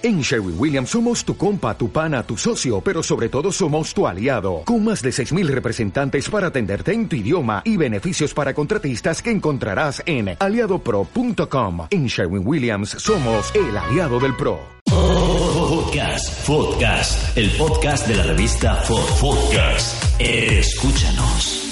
En Sherwin Williams somos tu compa, tu pana, tu socio, pero sobre todo somos tu aliado, con más de 6.000 representantes para atenderte en tu idioma y beneficios para contratistas que encontrarás en aliadopro.com. En Sherwin Williams somos el aliado del PRO. Podcast, podcast, el podcast de la revista Podcast. Escúchanos.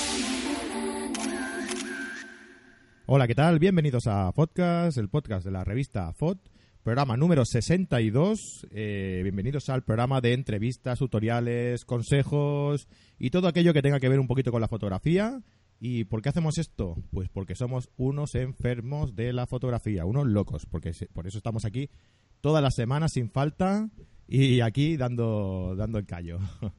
Hola, ¿qué tal? Bienvenidos a Podcast, el podcast de la revista FOD, programa número 62. Eh, bienvenidos al programa de entrevistas, tutoriales, consejos y todo aquello que tenga que ver un poquito con la fotografía. ¿Y por qué hacemos esto? Pues porque somos unos enfermos de la fotografía, unos locos, porque por eso estamos aquí todas las semanas sin falta y aquí dando, dando el callo.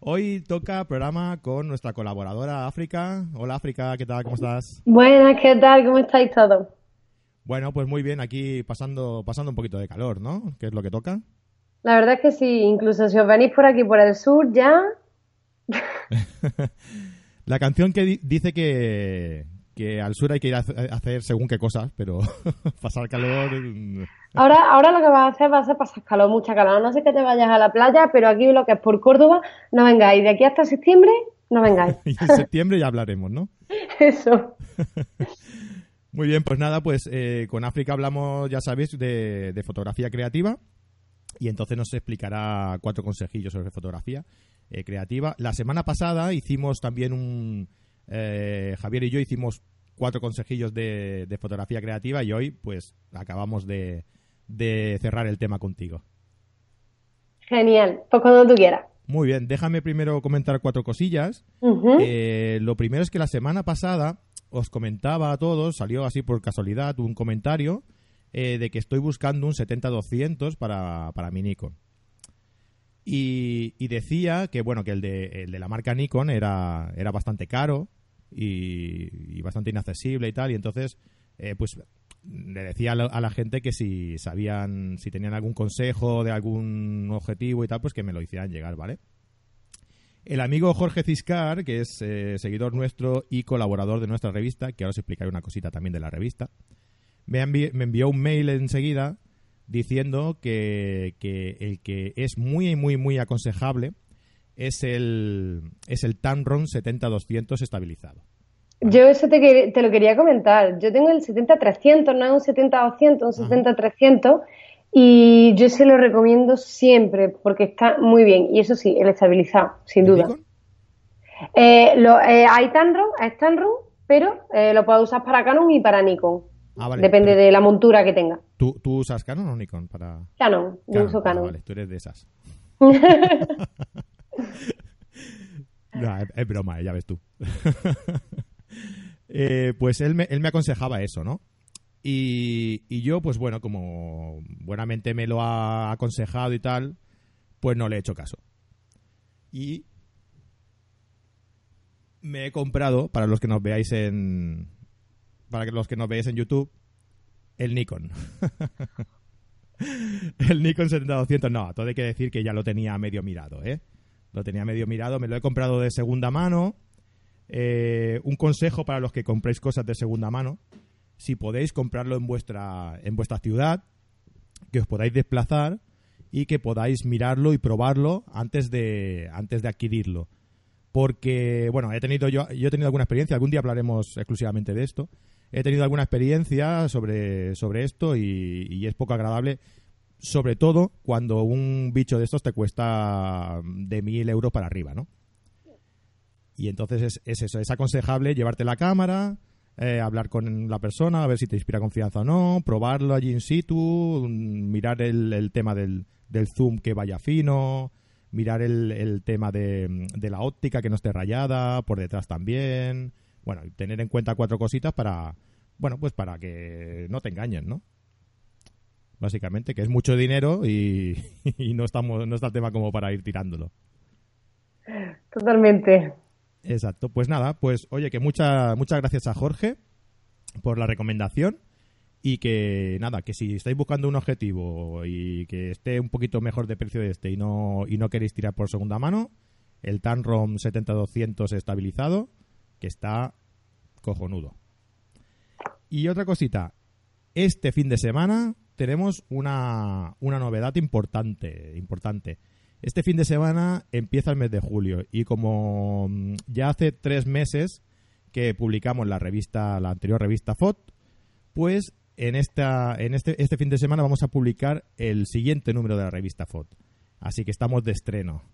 Hoy toca programa con nuestra colaboradora África. Hola África, ¿qué tal? ¿Cómo estás? Buenas, ¿qué tal? ¿Cómo estáis todos? Bueno, pues muy bien, aquí pasando, pasando un poquito de calor, ¿no? ¿Qué es lo que toca? La verdad es que sí, incluso si os venís por aquí por el sur ya, La canción que di- dice que, que al sur hay que ir a hacer según qué cosas, pero pasar calor... mm, ahora, ahora lo que vas a hacer va a ser pasar calor, mucha calor. No sé que te vayas a la playa, pero aquí lo que es por Córdoba, no vengáis. De aquí hasta septiembre, no vengáis. Y en septiembre ya hablaremos, ¿no? Eso. Muy bien, pues nada, pues eh, con África hablamos, ya sabéis, de, de fotografía creativa y entonces nos explicará cuatro consejillos sobre fotografía eh, creativa. La semana pasada hicimos también un... eh, Javier y yo hicimos cuatro consejillos de, de fotografía creativa y hoy pues acabamos de, de cerrar el tema contigo. Genial. Pues cuando tú quieras. Muy bien, déjame primero comentar cuatro cosillas. Eh, lo primero es que la semana pasada os comentaba a todos, salió así por casualidad un comentario eh, de que estoy buscando un 70-200 para, para mi Nikon. Y, decía que bueno que el de, el de la marca Nikon era, era bastante caro y, y bastante inaccesible y tal. Y entonces, eh, pues le decía a la, a la gente que si sabían, si tenían algún consejo de algún objetivo y tal, pues que me lo hicieran llegar, ¿vale? El amigo Jorge Ciscar, que es eh, seguidor nuestro y colaborador de nuestra revista, que ahora os explicaré una cosita también de la revista, me, envi- me envió un mail enseguida diciendo que, que el que es muy, muy, muy aconsejable es el, es el Tamron 70-200 estabilizado. Yo eso te, te lo quería comentar. Yo tengo el 70-300, no es un 70-200, un 70-300. Y yo se lo recomiendo siempre porque está muy bien. Y eso sí, el estabilizado, sin ¿De duda. Eh, lo, eh, hay Tamron, Tamron, pero eh, lo puedes usar para Canon y para Nikon. Ah, vale. Depende de la montura que tenga. ¿tú, ¿Tú usas Canon o Nikon para...? Canon, yo Canon, uso ah, Canon. vale, tú eres de esas. No, es, es broma, eh, ya ves tú. Eh, pues él me, él me aconsejaba eso, ¿no? Y, yo, pues bueno, como buenamente me lo ha aconsejado y tal, pues no le he hecho caso. Y me he comprado, para los que nos veáis en. Para los que nos veáis en YouTube, el Nikon. el Nikon 70-200, no, todo hay que decir que ya lo tenía medio mirado, ¿eh? Lo tenía medio mirado, me lo he comprado de segunda mano. Eh, un consejo para los que compréis cosas de segunda mano, si podéis comprarlo en vuestra, en vuestra ciudad, que os podáis desplazar y que podáis mirarlo y probarlo antes de, antes de adquirirlo. Porque, bueno, he tenido yo, yo he tenido alguna experiencia, algún día hablaremos exclusivamente de esto. He tenido alguna experiencia sobre, sobre esto y, y es poco agradable, sobre todo cuando un bicho de estos te cuesta de mil euros para arriba, ¿no? Y entonces es, es eso, es aconsejable llevarte la cámara, eh, hablar con la persona, a ver si te inspira confianza o no, probarlo allí in situ, mm, mirar el, el tema del, del zoom que vaya fino, mirar el, el tema de, de la óptica que no esté rayada, por detrás también. Bueno, tener en cuenta cuatro cositas para, bueno, pues para que no te engañen, ¿no? Básicamente, que es mucho dinero y, y no, estamos, no está el tema como para ir tirándolo. Totalmente. Exacto. Pues nada, pues oye, que mucha, muchas gracias a Jorge por la recomendación y que nada, que si estáis buscando un objetivo y que esté un poquito mejor de precio de este y no, y no queréis tirar por segunda mano, el Tanrom 70-200 estabilizado, que está cojonudo. Y otra cosita, este fin de semana tenemos una, una novedad importante, importante. Este fin de semana empieza el mes de julio y como mm, ya hace tres meses que publicamos la revista, la anterior revista FOT, pues en esta, en este, este fin de semana vamos a publicar el siguiente número de la revista FOT. Así que estamos de estreno.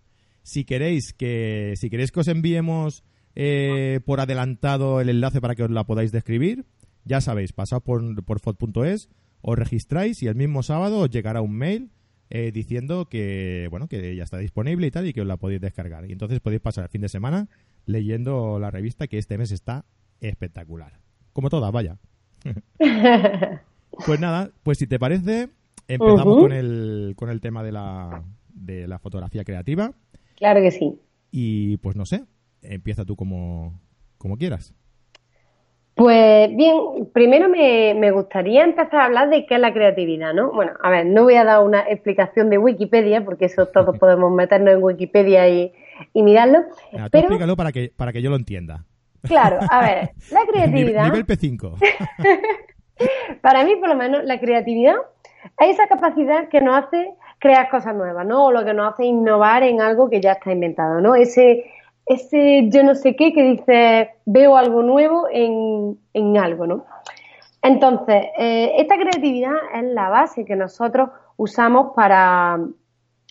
Si queréis que, si queréis que os enviemos eh, por adelantado el enlace para que os la podáis describir, ya sabéis, pasad por, por FOT.es, os registráis y el mismo sábado os llegará un mail eh, diciendo que bueno que ya está disponible y tal y que os la podéis descargar. Y entonces podéis pasar el fin de semana leyendo la revista que este mes está espectacular. Como todas, vaya. pues nada, pues si te parece, empezamos con, el, con el tema de la, de la fotografía creativa. Claro que sí. Y pues no sé, empieza tú como, como quieras. Pues bien, primero me, me, gustaría empezar a hablar de qué es la creatividad, ¿no? Bueno, a ver, no voy a dar una explicación de Wikipedia, porque eso todos podemos meternos en Wikipedia y, y mirarlo. pero... explícalo para que, para que yo lo entienda. Claro, a ver, la creatividad... Nivel P5. para mí, por lo menos, la creatividad es esa capacidad que nos hace crear cosas nuevas, ¿no? O lo que nos hace innovar en algo que ya está inventado, ¿no? Ese ese yo no sé qué que dice veo algo nuevo en, en algo, ¿no? Entonces, eh, esta creatividad es la base que nosotros usamos para,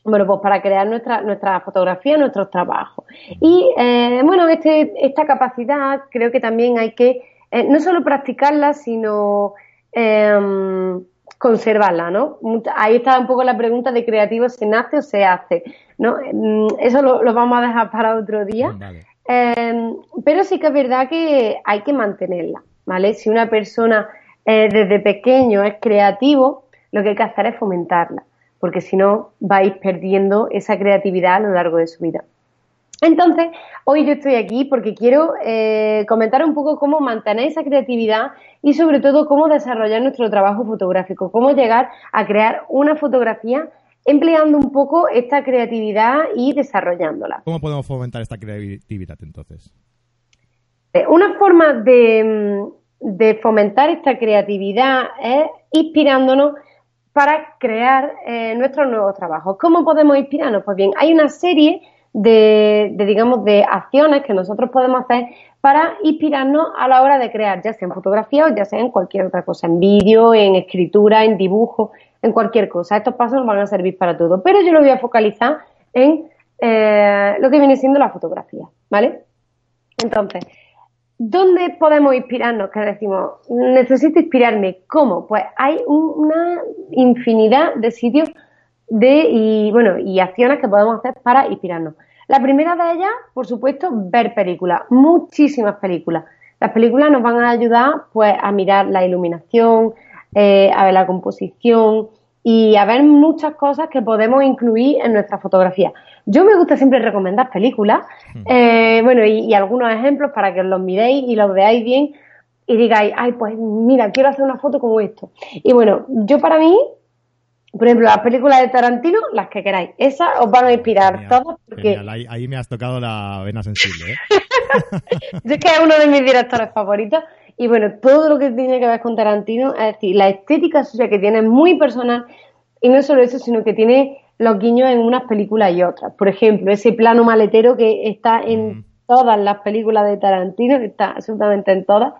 bueno, pues para crear nuestra, nuestra fotografía, nuestros trabajos. Y, eh, bueno, este, esta capacidad creo que también hay que eh, no solo practicarla, sino em, conservarla, ¿no? Ahí está un poco la pregunta de creativo, ¿se nace o se hace? ¿no? Mm, eso lo, vamos a dejar para otro día. Em, pero sí que es verdad que hay que mantenerla, ¿vale? Si una persona eh, desde pequeño es creativo, lo que hay que hacer es fomentarla, porque si no vais perdiendo esa creatividad a lo largo de su vida. Entonces, hoy yo estoy aquí porque quiero eh, comentar un poco cómo mantener esa creatividad y sobre todo cómo desarrollar nuestro trabajo fotográfico, cómo llegar a crear una fotografía empleando un poco esta creatividad y desarrollándola. ¿Cómo podemos fomentar esta creatividad entonces? Eh, una forma de, de fomentar esta creatividad es inspirándonos para crear eh, nuestros nuevos trabajos. ¿Cómo podemos inspirarnos? Pues bien, hay una serie de, digamos, de acciones que nosotros podemos hacer para inspirarnos a la hora de crear, ya sea en fotografía o ya sea en cualquier otra cosa, en vídeo, en escritura, en dibujo, en cualquier cosa. Estos pasos nos van a servir para todo, pero yo lo voy a focalizar en eh, lo que viene siendo la fotografía, ¿vale? Entonces, ¿dónde podemos inspirarnos? Que decimos, necesito inspirarme. ¿Cómo? Pues hay una infinidad de sitios de y bueno y acciones que podemos hacer para inspirarnos. La primera de ellas, por supuesto, ver películas, muchísimas películas. Las películas nos van a ayudar pues a mirar la iluminación, eh, a ver la composición y a ver muchas cosas que podemos incluir en nuestra fotografía. Yo me gusta siempre recomendar películas, hmm. eh, bueno, y, y, algunos ejemplos para que los miréis y los veáis bien y digáis, ay, pues mira, quiero hacer una foto como esto. Y bueno, yo para mí por ejemplo, las películas de Tarantino, las que queráis. Esas os van a inspirar todas porque... Ahí, me has tocado la vena sensible, ¿eh? es que es uno de mis directores favoritos. Y bueno, todo lo que tiene que ver con Tarantino, es decir, la estética suya que tiene es muy personal. Y no solo eso, sino que tiene los guiños en unas películas y otras. Por ejemplo, ese plano maletero que está en todas las películas de Tarantino, está absolutamente en todas.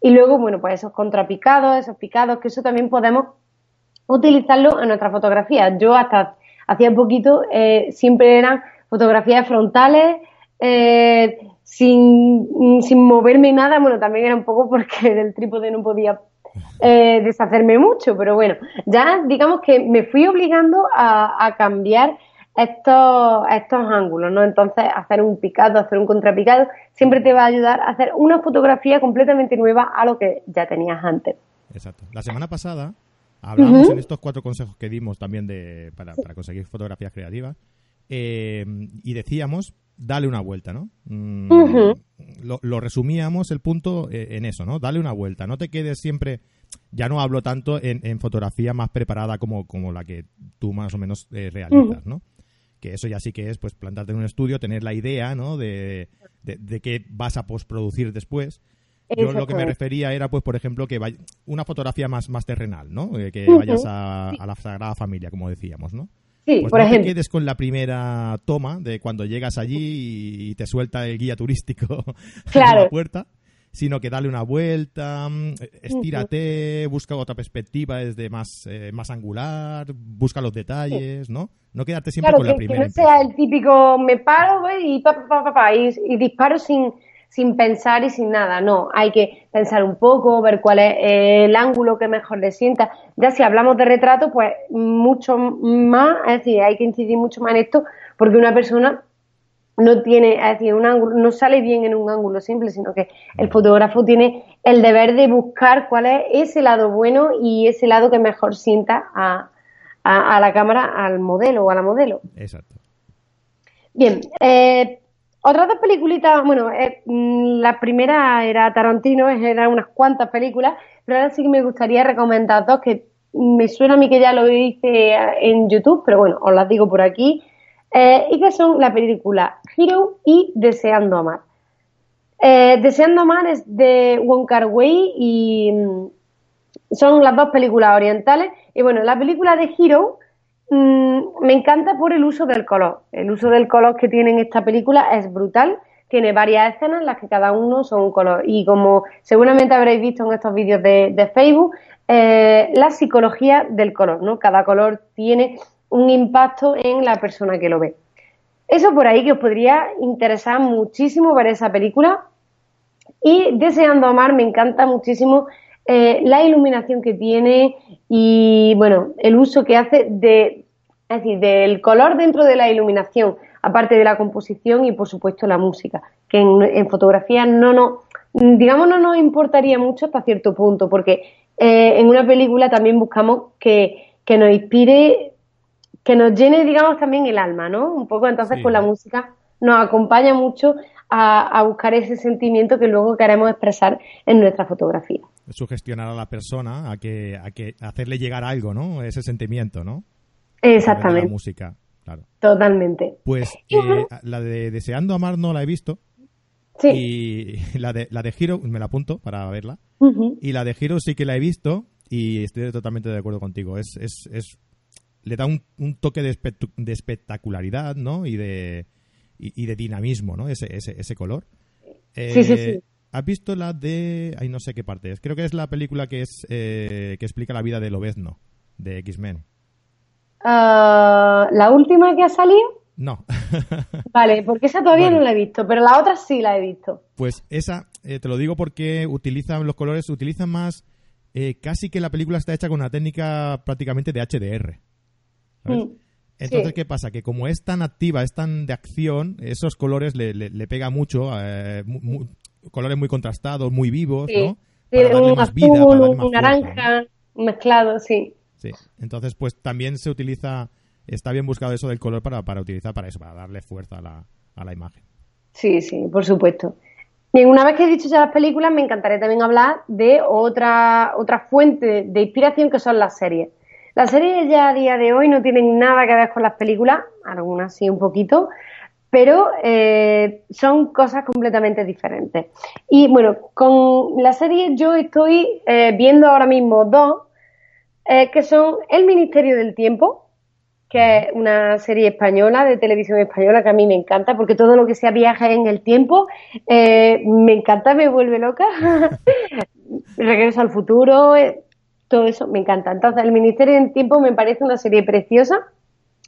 Y luego, bueno, pues esos contrapicados, esos picados, que eso también podemos utilizarlo en nuestra fotografía. Yo hasta hacía poquito eh, siempre eran fotografías frontales, eh, sin, sin moverme nada, bueno, también era un poco porque del trípode no podía eh, deshacerme mucho, pero bueno, ya digamos que me fui obligando a, cambiar estos, estos ángulos, ¿no? Entonces, hacer un picado, hacer un contrapicado, siempre te va a ayudar a hacer una fotografía completamente nueva a lo que ya tenías antes. Exacto. La semana pasada Hablamos en estos cuatro consejos que dimos también de, para, conseguir fotografías creativas eh, y decíamos, dale una vuelta, ¿no? Mm, lo, resumíamos el punto eh, en eso, ¿no? Dale una vuelta, no te quedes siempre, ya no hablo tanto en, fotografía más preparada como, como la que tú más o menos eh, realizas, ¿no? Que eso ya sí que es, pues, plantarte en un estudio, tener la idea, ¿no? De, de, de qué vas a postproducir después Yo lo que me refería era, pues, por ejemplo, que vaya, una fotografía más, más terrenal, ¿no? Eh, que vayas a, la Sagrada Familia, como decíamos, ¿no? Sí, pues por no ejemplo. te quedes con la primera toma de cuando llegas allí y te suelta el guía turístico claro. la puerta, sino que dale una vuelta, mm, estírate, busca otra perspectiva desde más, eh, más angular, busca los detalles, ¿no? No quedarte siempre con la primera. Que no sea el típico me paro y, pa, pa, pa, y, y disparo sin, sin pensar y sin nada, no, hay que pensar un poco, ver cuál es el ángulo que mejor le sienta. Ya si hablamos de retrato, pues mucho más, es decir, hay que incidir mucho más en esto, porque una persona no tiene, es decir, un ángulo, no sale bien en un ángulo simple, sino que el fotógrafo tiene el deber de buscar cuál es ese lado bueno y ese lado que mejor sienta a, a, a la cámara, al modelo o a la modelo. Exacto. Bien, eh, otras dos peliculitas, bueno, eh, la primera era Tarantino, eran unas cuantas películas, pero ahora sí que me gustaría recomendar dos que me suena a mí que ya lo hice en YouTube, pero bueno, os las digo por aquí, eh, y que son la película Hero y Deseando Amar. Eh, Deseando Amar es de Wong Kar Wai y mm, son las dos películas orientales. Y bueno, la película de Hero mmm, me encanta por el uso del color. El uso del color que tiene en esta película es brutal. Tiene varias escenas en las que cada uno son un color. Y como seguramente habréis visto en estos vídeos de, de Facebook, eh, la psicología del color, ¿no? Cada color tiene un impacto en la persona que lo ve. Eso por ahí que os podría interesar muchísimo ver esa película. Y Deseando Amar me encanta muchísimo eh, la iluminación que tiene y bueno, el uso que hace de, es decir, del color dentro de la iluminación, aparte de la composición y por supuesto la música, que en, en fotografía no nos, digamos, no nos importaría mucho hasta cierto punto, porque eh, en una película también buscamos que, que nos inspire, que nos llene, digamos, también el alma, ¿no? Un poco, entonces Sí. con la música nos acompaña mucho a, a buscar ese sentimiento que luego queremos expresar en nuestra fotografía. Sugestionar a la persona a que, a que hacerle llegar algo, ¿no? Ese sentimiento, ¿no? De La Exactamente, música, claro. totalmente. Pues eh, la de Deseando Amar no la he visto. Sí. Y la de, la de Hero, me la apunto para verla. Y la de Hero sí que la he visto y estoy totalmente de acuerdo contigo. Es, es, es le da un, un toque de, espectacularidad, ¿no? Y de, y, y de dinamismo, ¿no? Ese, ese, ese color. Sí, sí, Eh, sí. ¿Has visto la de... Ay, no sé qué parte es. Creo que es la película que es eh, que explica la vida de Lobezno, de X-Men. Ah, la última que ha salido, No. vale, porque esa todavía Bueno. no la he visto, pero la otra sí la he visto. Pues esa, eh, te lo digo porque utilizan los colores, utilizan más, eh, casi que la película está hecha con una técnica prácticamente de HDR. ¿sabes? Mm, Entonces, sí. ¿qué pasa? Que como es tan activa, es tan de acción, esos colores le, le, le pega mucho, eh, mu- mu- colores muy contrastados, muy vivos, Sí. ¿no? Sí, Para darle un más azul, vida, para darle un más fuerza, ¿no? naranja, mezclado, sí. Sí. Entonces, pues también se utiliza, está bien buscado eso del color para, para utilizar para eso, para darle fuerza a la, a la imagen. Sí, sí, por supuesto. Bien, una vez que he dicho ya las películas, me encantaría también hablar de otra, otra fuente de inspiración que son las series. Las series ya a día de hoy no tienen nada que ver con las películas, algunas sí un poquito, pero eh, son cosas completamente diferentes. Y bueno, con la serie yo estoy eh, viendo ahora mismo dos, eh, que son El Ministerio del Tiempo, que es una serie española de televisión española que a mí me encanta porque todo lo que sea viaje en el tiempo eh, me encanta, me vuelve loca. Regreso al futuro, eh, todo eso me encanta. Entonces, El Ministerio del Tiempo me parece una serie preciosa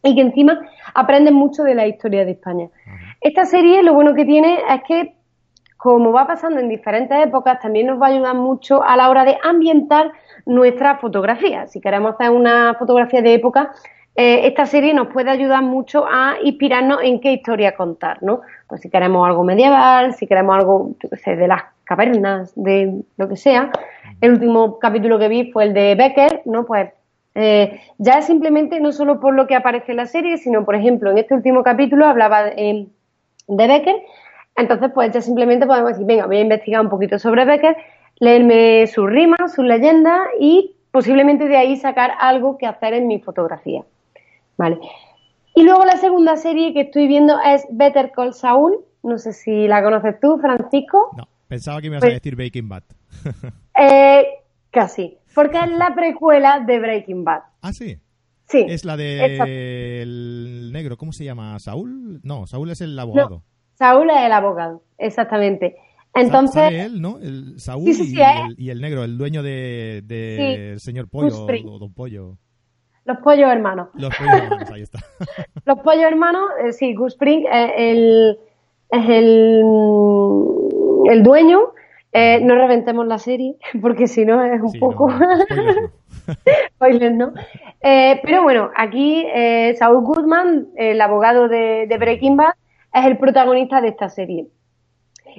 y que encima aprende mucho de la historia de España. Esta serie lo bueno que tiene es que como va pasando en diferentes épocas, también nos va a ayudar mucho a la hora de ambientar nuestra fotografía. Si queremos hacer una fotografía de época, eh, esta serie nos puede ayudar mucho a inspirarnos en qué historia contar, ¿no? Pues si queremos algo medieval, si queremos algo, de las cavernas, de lo que sea. El último capítulo que vi fue el de Becker, ¿no? Pues eh, ya simplemente no solo por lo que aparece en la serie, sino, por ejemplo, en este último capítulo hablaba de Becker, entonces pues ya simplemente podemos decir, venga, voy a investigar un poquito sobre Becker, leerme sus rimas, sus leyendas y posiblemente de ahí sacar algo que hacer en mi fotografía. Vale. Y luego la segunda serie que estoy viendo es Better Call Saul, no sé si la conoces tú, Francisco. No. Pensaba que me ibas Pues- a decir Breaking Bad. Eh, casi. Porque es la precuela de Breaking Bad. ah, sí. Sí. Es la del negro, ¿cómo se llama? ¿Saúl? No, Saúl es el abogado. Saúl es el abogado, exactamente. Entonces, sale él, ¿no? El Saúl Sí, sí, y, sí, el, y el negro, el dueño de, el señor Pollo o Don Pollo. los pollos hermanos. Los pollos hermanos, ahí está. Los pollos hermanos, eh, sí, Gus Spring es el, es el, mm, el dueño. Eh, no reventemos la serie, porque si no es un Sí, poco... no, spoilers no. Eh, pero bueno, aquí eh, Saul Goodman, el abogado de, de Breaking Bad, es el protagonista de esta serie.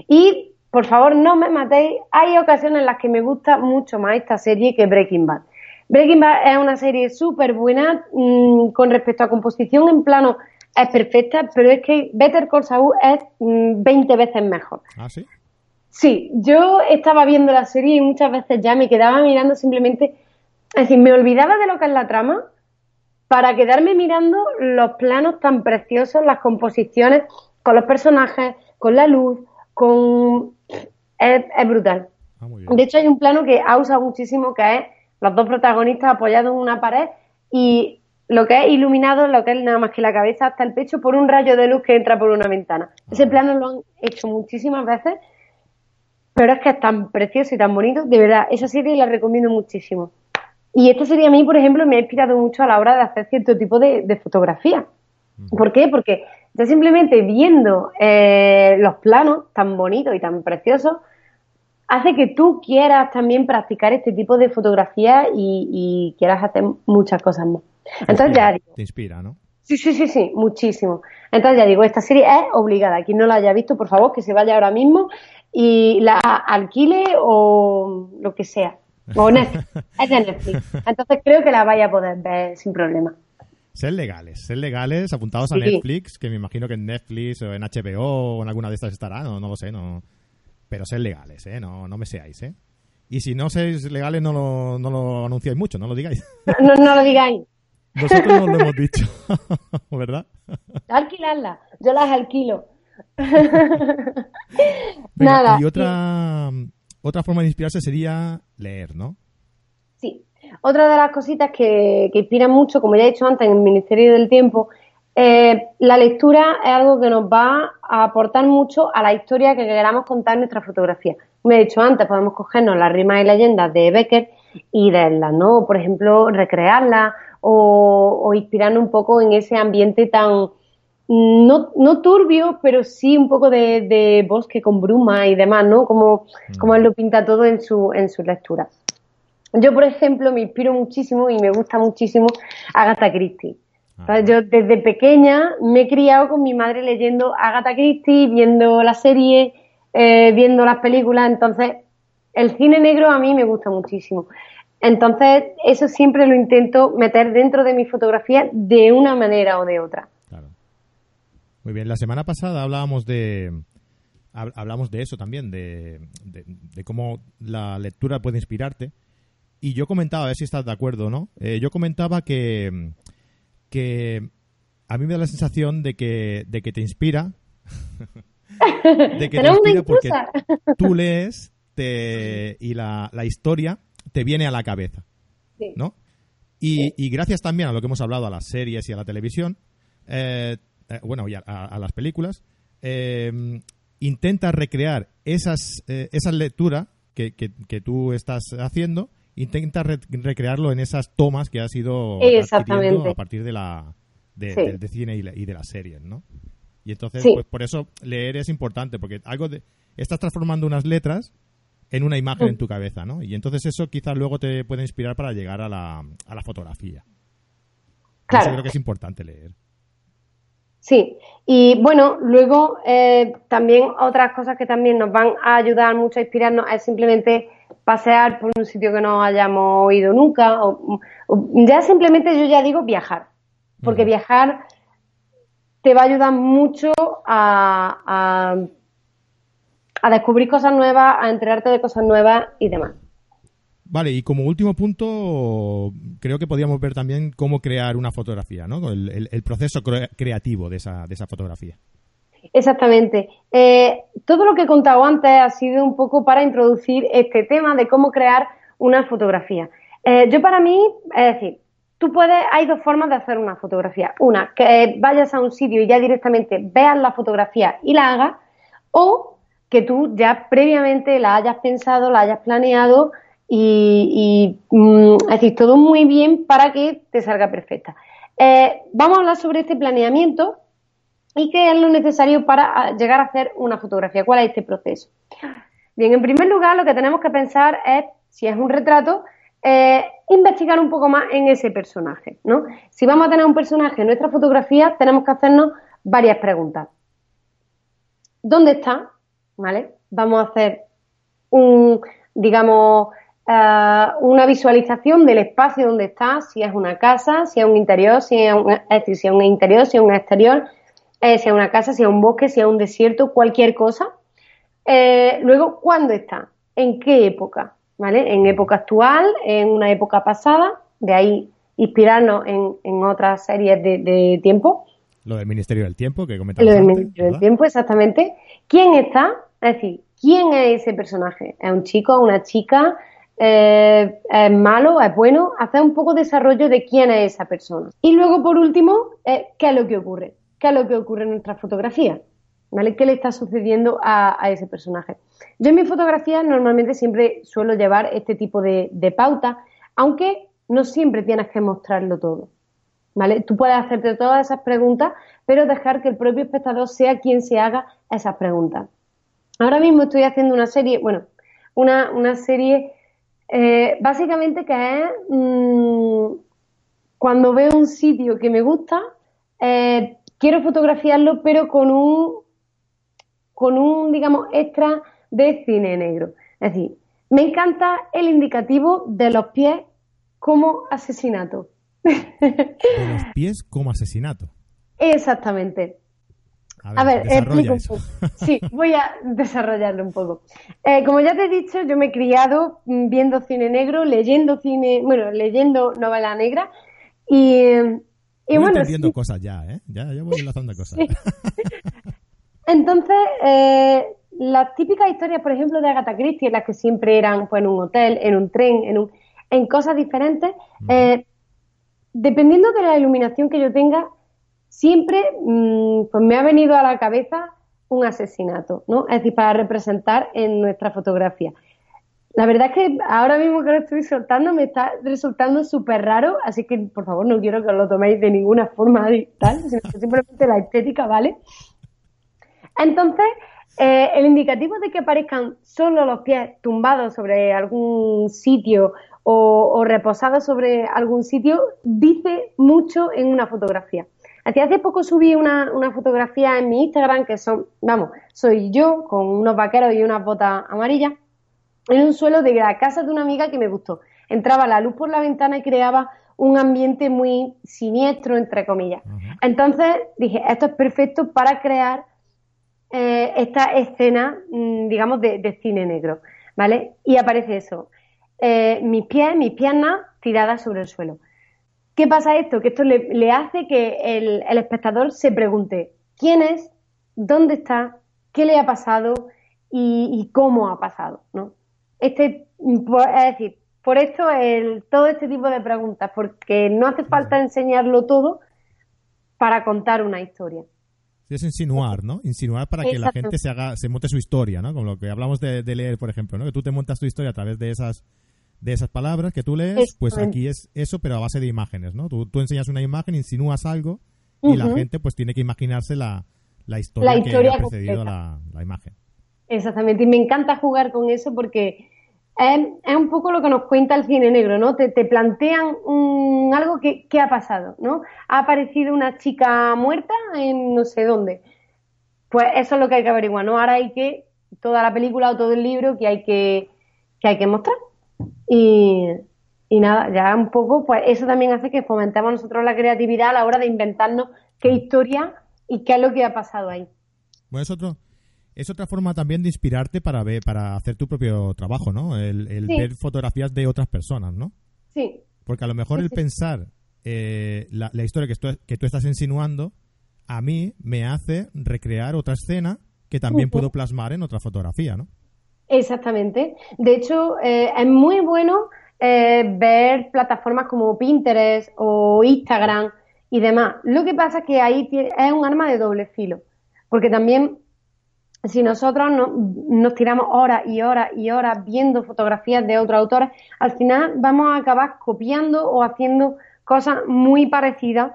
Y, por favor, no me matéis, hay ocasiones en las que me gusta mucho más esta serie que Breaking Bad. Breaking Bad es una serie súper buena mm, con respecto a composición en plano es perfecta, pero es que Better Call Saul es mm, 20 veces mejor. Ah, sí. Sí, yo estaba viendo la serie y muchas veces ya me quedaba mirando simplemente, es decir, me olvidaba de lo que es la trama para quedarme mirando los planos tan preciosos, las composiciones, con los personajes, con la luz, con... Es, es brutal. Ah. De hecho, hay un plano que ha usado muchísimo, que es los dos protagonistas apoyados en una pared y lo que es iluminado, lo que es nada más que la cabeza hasta el pecho, por un rayo de luz que entra por una ventana. Ese plano lo han hecho muchísimas veces, pero es que es tan precioso y tan bonito. De verdad, esa serie la recomiendo muchísimo. Y esta serie a mí, por ejemplo, me ha inspirado mucho a la hora de hacer cierto tipo de, de fotografía. ¿Por qué? Porque ya simplemente viendo eh, los planos tan bonitos y tan preciosos, hace que tú quieras también practicar este tipo de fotografía y, y quieras hacer muchas cosas más. Entonces ya digo, Te inspira, ¿no? sí, sí, sí, sí, muchísimo. Entonces ya digo, esta serie es obligada. Quien no la haya visto, por favor, que se vaya ahora mismo y la alquile o lo que sea. O Netflix. es de Netflix. Entonces creo que la vaya a poder ver sin problema. Ser legales, ser legales, apuntados a Sí. Netflix, que me imagino que en Netflix o en HBO o en alguna de estas estará, no, no lo sé, no. Pero ser legales, ¿eh? No, no me seáis, ¿eh? Y si no sois legales, no lo, no lo anunciáis mucho, no lo digáis. No, no lo digáis. Nosotros no lo hemos dicho, ¿verdad? Alquilarla. Yo las alquilo. Venga, Nada. Y otra, otra forma de inspirarse sería leer, ¿no? Otra de las cositas que, que inspiran mucho, como ya he dicho antes en el Ministerio del Tiempo, eh, la lectura es algo que nos va a aportar mucho a la historia que queramos contar en nuestra fotografía. Como he dicho antes, podemos cogernos las rimas y leyendas de Becker y leerlas, ¿no? Por ejemplo, recrearlas o, o inspirarnos un poco en ese ambiente tan, no, no turbio, pero sí un poco de, de bosque con bruma y demás, ¿no? Como, como él lo pinta todo en su, en sus lecturas. Yo, por ejemplo, me inspiro muchísimo y me gusta muchísimo Agatha Christie. Entonces, Yo desde pequeña me he criado con mi madre leyendo Agatha Christie, viendo la serie, eh, viendo las películas. Entonces, el cine negro a mí me gusta muchísimo. Entonces, eso siempre lo intento meter dentro de mi fotografía de una manera o de otra. Claro. Muy bien, la semana pasada hablábamos de hab- hablamos de eso también, de, de- de cómo la lectura puede inspirarte. Y yo comentaba, a ver si estás de acuerdo, ¿no? Eh, yo comentaba que, que a mí me da la sensación de que, de que te inspira. de que te inspira porque tú lees te, y la, la historia te viene a la cabeza. Sí. ¿no? Y, y gracias también a lo que hemos hablado, a las series y a la televisión, eh, eh, bueno, y a, a- a las películas, eh, intenta recrear esas, esa lectura que, que- que tú estás haciendo, intenta re- recrearlo en esas tomas que has ido Exactamente. a partir de la de, Sí. del- de cine y, la- y de las series, ¿no? Y entonces, Sí. pues por eso leer es importante, porque algo de, estás transformando unas letras en una imagen Mm. en tu cabeza, ¿no? Y entonces eso quizás luego te puede inspirar para llegar a la, a la fotografía. Por Claro. Eso creo que es importante leer. Sí, y bueno, luego eh, también otras cosas que también nos van a ayudar mucho a inspirarnos es simplemente pasear por un sitio que no hayamos oído nunca, o, o ya simplemente yo ya digo viajar, porque viajar te va a ayudar mucho a, a, a descubrir cosas nuevas, a enterarte de cosas nuevas y demás. Vale, y como último punto, creo que podríamos ver también cómo crear una fotografía, ¿no? El, el- el proceso cre- creativo de esa, de esa fotografía. Exactamente. Eh, todo lo que he contado antes ha sido un poco para introducir este tema de cómo crear una fotografía. Eh, yo para mí, es decir, tú puedes, hay dos formas de hacer una fotografía. Una, que vayas a un sitio y ya directamente veas la fotografía y la hagas, o que tú ya previamente la hayas pensado, la hayas planeado y, mm, es decir, todo muy bien para que te salga perfecta. Eh, vamos a hablar sobre este planeamiento y qué es lo necesario para ah, llegar a hacer una fotografía. ¿Cuál es este proceso? Bien, en primer lugar, lo que tenemos que pensar es, si es un retrato, eh, investigar un poco más en ese personaje, ¿no? Si vamos a tener un personaje en nuestra fotografía, tenemos que hacernos varias preguntas. ¿Dónde está? ¿Vale? Vamos a hacer un, digamos, eh, una visualización del espacio donde está, si es una casa, si es un interior, si es un, si es un interior, si es un exterior, eh, si es una casa, si es un bosque, si es un desierto, cualquier cosa. Eh, luego, ¿cuándo está? ¿En qué época? ¿Vale? En época actual, en una época pasada, de ahí inspirarnos en, en otras series de, tiempo. Lo del Ministerio del Tiempo que comentamos. Lo del Ministerio del Tiempo, exactamente. ¿Quién está? Es decir, ¿quién es ese personaje? ¿Es un chico, una chica? Eh, ¿Es malo? ¿Es bueno? Hacer un poco de desarrollo de quién es esa persona. Y luego, por último, ¿qué es lo que ocurre? ¿Qué es lo que ocurre en nuestra fotografía? ¿Vale? ¿Qué le está sucediendo a, ese personaje? Yo en mi fotografía normalmente siempre suelo llevar este tipo de, de pauta, aunque no siempre tienes que mostrarlo todo. ¿Vale? Tú puedes hacerte todas esas preguntas, pero dejar que el propio espectador sea quien se haga esas preguntas. Ahora mismo estoy haciendo una serie, bueno, una, una serie eh, básicamente que es mm, cuando veo un sitio que me gusta, eh, quiero fotografiarlo, pero con un, con un, digamos, extra de cine negro. Es decir, me encanta el indicativo de los pies como asesinato. De los pies como asesinato. Exactamente. A ver, explico un poco. Sí, voy a desarrollarlo un poco. Eh, como ya te he dicho, yo me he criado viendo cine negro, leyendo cine, bueno, leyendo novela negra y, y bueno. entendiendo cosas ya, ¿eh? Ya, ya voy enlazando cosas. Entonces, eh, las típicas historias, por ejemplo, de Agatha Christie, las que siempre eran pues, en un hotel, en un tren, en, un, en cosas diferentes, eh, dependiendo de la iluminación que yo tenga, siempre mm, pues me ha venido a la cabeza un asesinato, ¿no? Es decir, para representar en nuestra fotografía. La verdad es que ahora mismo que lo estoy soltando me está resultando súper raro, así que por favor no quiero que os lo toméis de ninguna forma tal, sino que simplemente la estética, ¿vale? Entonces, eh, el indicativo de que aparezcan solo los pies tumbados sobre algún sitio o, reposados sobre algún sitio dice mucho en una fotografía. Hace poco subí una, fotografía en mi Instagram que son, vamos, soy yo con unos vaqueros y unas botas amarillas en un suelo de la casa de una amiga que me gustó. Entraba la luz por la ventana y creaba un ambiente muy siniestro, entre comillas. Entonces dije, esto es perfecto para crear eh, esta escena, mm, digamos, de, cine negro, ¿vale? Y aparece eso. Eh, mis pies, mis piernas tiradas sobre el suelo. ¿Qué pasa esto? Que esto le, hace que el, espectador se pregunte quién es, dónde está, qué le ha pasado y, cómo ha pasado, ¿no? Este, es decir, por esto el, todo este tipo de preguntas, porque no hace falta enseñarlo todo para contar una historia. Sí, es insinuar, ¿no? Insinuar para que la gente se haga, se monte su historia, ¿no? Con lo que hablamos de, de, leer, por ejemplo, ¿no? Que tú te montas tu historia a través de esas de esas palabras que tú lees, pues aquí es eso, pero a base de imágenes, ¿no? Tú, tú enseñas una imagen, insinúas algo y la gente pues tiene que imaginarse la, la historia, que ha precedido la, la, imagen. Exactamente, y me encanta jugar con eso porque es, un poco lo que nos cuenta el cine negro, ¿no? Te, te plantean algo que, ha pasado, ¿no? Ha aparecido una chica muerta en no sé dónde. Pues eso es lo que hay que averiguar, ¿no? Ahora hay que, toda la película o todo el libro que hay que, que, hay que mostrar. Y, nada, ya un poco, pues eso también hace que fomentemos nosotros la creatividad a la hora de inventarnos qué historia y qué es lo que ha pasado ahí. Bueno, es otra forma también de inspirarte para ver, para hacer tu propio trabajo, ¿no? El, ver fotografías de otras personas, ¿no? Sí. Porque a lo mejor el pensar eh, la, historia que, que tú estás insinuando a mí me hace recrear otra escena que también puedo plasmar en otra fotografía, ¿no? Exactamente. De hecho, eh, es muy bueno eh, ver plataformas como Pinterest o Instagram y demás. Lo que pasa es que ahí es un arma de doble filo, porque también si nosotros no- nos tiramos horas y horas y horas viendo fotografías de otros autores, al final vamos a acabar copiando o haciendo cosas muy parecidas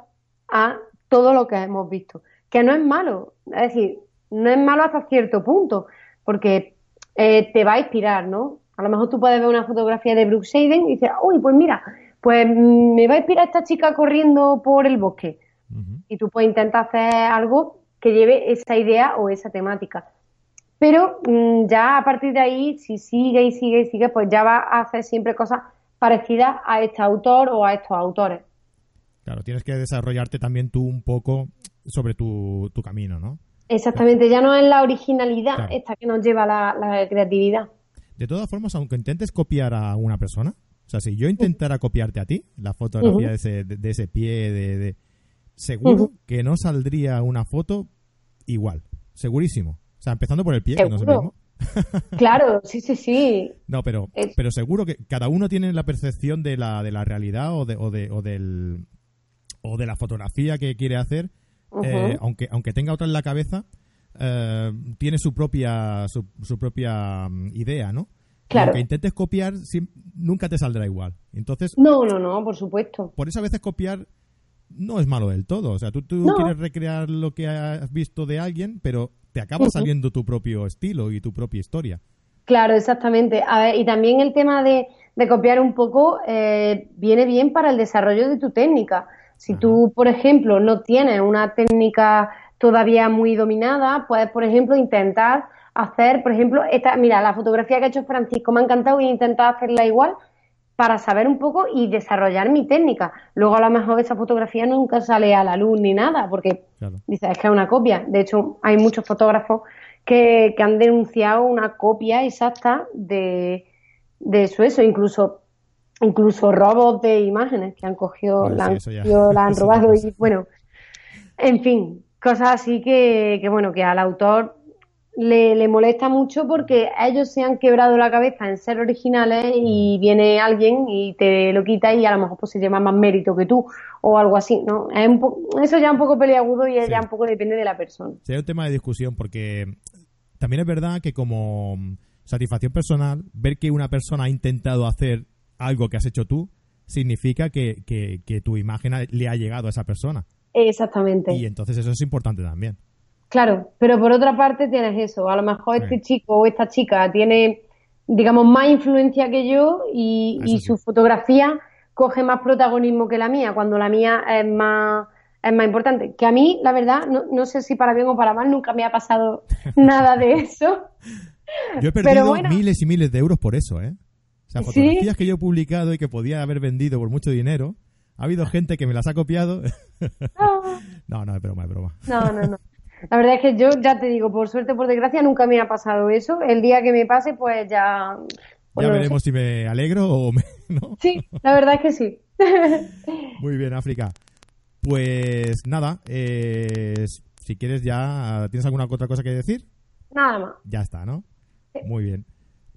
a todo lo que hemos visto. Que no es malo, es decir, no es malo hasta cierto punto, porque eh, te va a inspirar, ¿no? A lo mejor tú puedes ver una fotografía de Brooke Seiden y dices, uy, pues mira, pues me va a inspirar esta chica corriendo por el bosque y tú puedes intentar hacer algo que lleve esa idea o esa temática. Pero mm, ya a partir de ahí, si sigue y sigue y sigue, pues ya va a hacer siempre cosas parecidas a este autor o a estos autores. Claro, tienes que desarrollarte también tú un poco sobre tu, tu camino, ¿no? Exactamente, ya no es la originalidad Claro. esta que nos lleva la, la creatividad. De todas formas, aunque intentes copiar a una persona, o sea, si yo intentara copiarte a ti, la fotografía de, ese, de, de ese pie, de, de- seguro que no saldría una foto igual, segurísimo. O sea, empezando por el pie, que no es mismo. Claro, sí, sí, sí. No, pero, Es- pero seguro que cada uno tiene la percepción de la, de la realidad o de, o de, o del, o de la fotografía que quiere hacer, eh, aunque, aunque tenga otra en la cabeza, eh, tiene su propia, su, su propia mm, idea, ¿no? Claro. aunque intentes copiar, nunca te saldrá igual. Entonces, No, no, no, por supuesto. por eso a veces copiar no es malo del todo. O sea, tú, tú No. quieres recrear lo que has visto de alguien, pero te acaba saliendo tu propio estilo y tu propia historia. Claro, exactamente. A ver, y también el tema de, de copiar un poco eh, viene bien para el desarrollo de tu técnica. Si Ajá. tú, por ejemplo, no tienes una técnica todavía muy dominada, puedes, por ejemplo, intentar hacer, por ejemplo, esta, mira, la fotografía que ha hecho Francisco me ha encantado y he intentado hacerla igual para saber un poco y desarrollar mi técnica. Luego a lo mejor esa fotografía nunca sale a la luz ni nada, porque Claro. Dice, es que es una copia. De hecho, hay muchos fotógrafos que, que han denunciado una copia exacta de, de eso, eso, incluso, incluso robos de imágenes que han cogido, la, han, cogido, la han robado y bueno, en fin, cosas así que, que bueno, que al autor le, le molesta mucho porque ellos se han quebrado la cabeza en ser originales y Mm. viene alguien y te lo quita y a lo mejor pues se lleva más mérito que tú o algo así, ¿no? Es un po- eso ya es un poco peliagudo y Sí. ya un poco depende de la persona. Sería un tema de discusión porque también es verdad que como satisfacción personal, ver que una persona ha intentado hacer algo que has hecho tú significa que, que- que tu imagen le ha llegado a esa persona. Exactamente. Y entonces eso es importante también. Claro, pero por otra parte tienes eso. A lo mejor Sí. este chico o esta chica tiene, digamos, más influencia que yo y, Eso y sí. su fotografía coge más protagonismo que la mía, cuando la mía es más, es más importante. Que a mí, la verdad, no, no sé si para bien o para mal, nunca me ha pasado nada de eso. Yo he perdido bueno. miles y miles de euros por eso, ¿eh? O sea, ¿Sí? fotografías que yo he publicado y que podía haber vendido por mucho dinero. Ha habido gente que me las ha copiado. No, no, no, es broma, es broma. no, no. no. La verdad es que yo ya te digo, por suerte, por desgracia, nunca me ha pasado eso. El día que me pase, pues ya. pues ya no veremos si me alegro o me... ¿no? Sí, la verdad es que sí. Muy bien, África. Pues nada, eh, si quieres ya... ¿Tienes alguna otra cosa que decir? Nada más. Ya está, ¿no? Muy bien.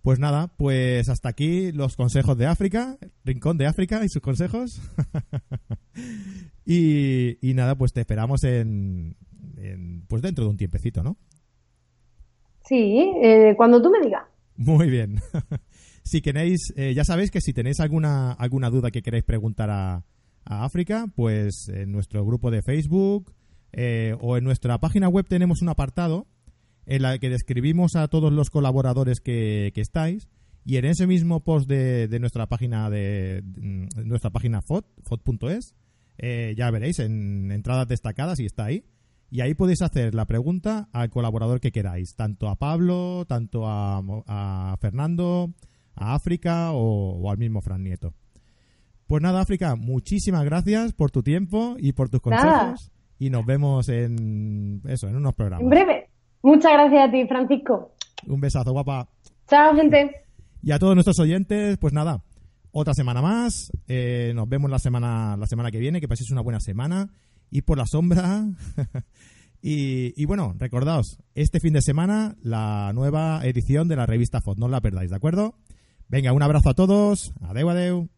Pues nada, pues hasta aquí los consejos de África, Rincón de África y sus consejos. y, y nada, pues te esperamos en, en- pues dentro de un tiempecito, ¿no? Sí, eh, cuando tú me digas. Muy bien. si queréis, eh, ya sabéis que si tenéis alguna, alguna duda que queréis preguntar a, a África, pues en nuestro grupo de Facebook eh, o en nuestra página web tenemos un apartado en la que describimos a todos los colaboradores que, que estáis y en ese mismo post de, de nuestra página de, de nuestra página FOD, FOD.es, eh, ya veréis en entradas destacadas y está ahí. Y ahí podéis hacer la pregunta al colaborador que queráis, tanto a Pablo, tanto a, Fernando, a África o, o al mismo Fran Nieto. Pues nada, África, muchísimas gracias por tu tiempo y por tus Nada. consejos. Y nos vemos en eso, en unos programas. En breve. Muchas gracias a ti, Francisco. Un besazo, guapa. Chao, gente. Y a todos nuestros oyentes, pues nada, otra semana más. Eh, nos vemos la semana, la semana que viene. Que paséis una buena semana. Y por la sombra. y, y, bueno, recordaos, este fin de semana la nueva edición de la revista FOD, no la perdáis, ¿de acuerdo? Venga, un abrazo a todos, adeu, adeu.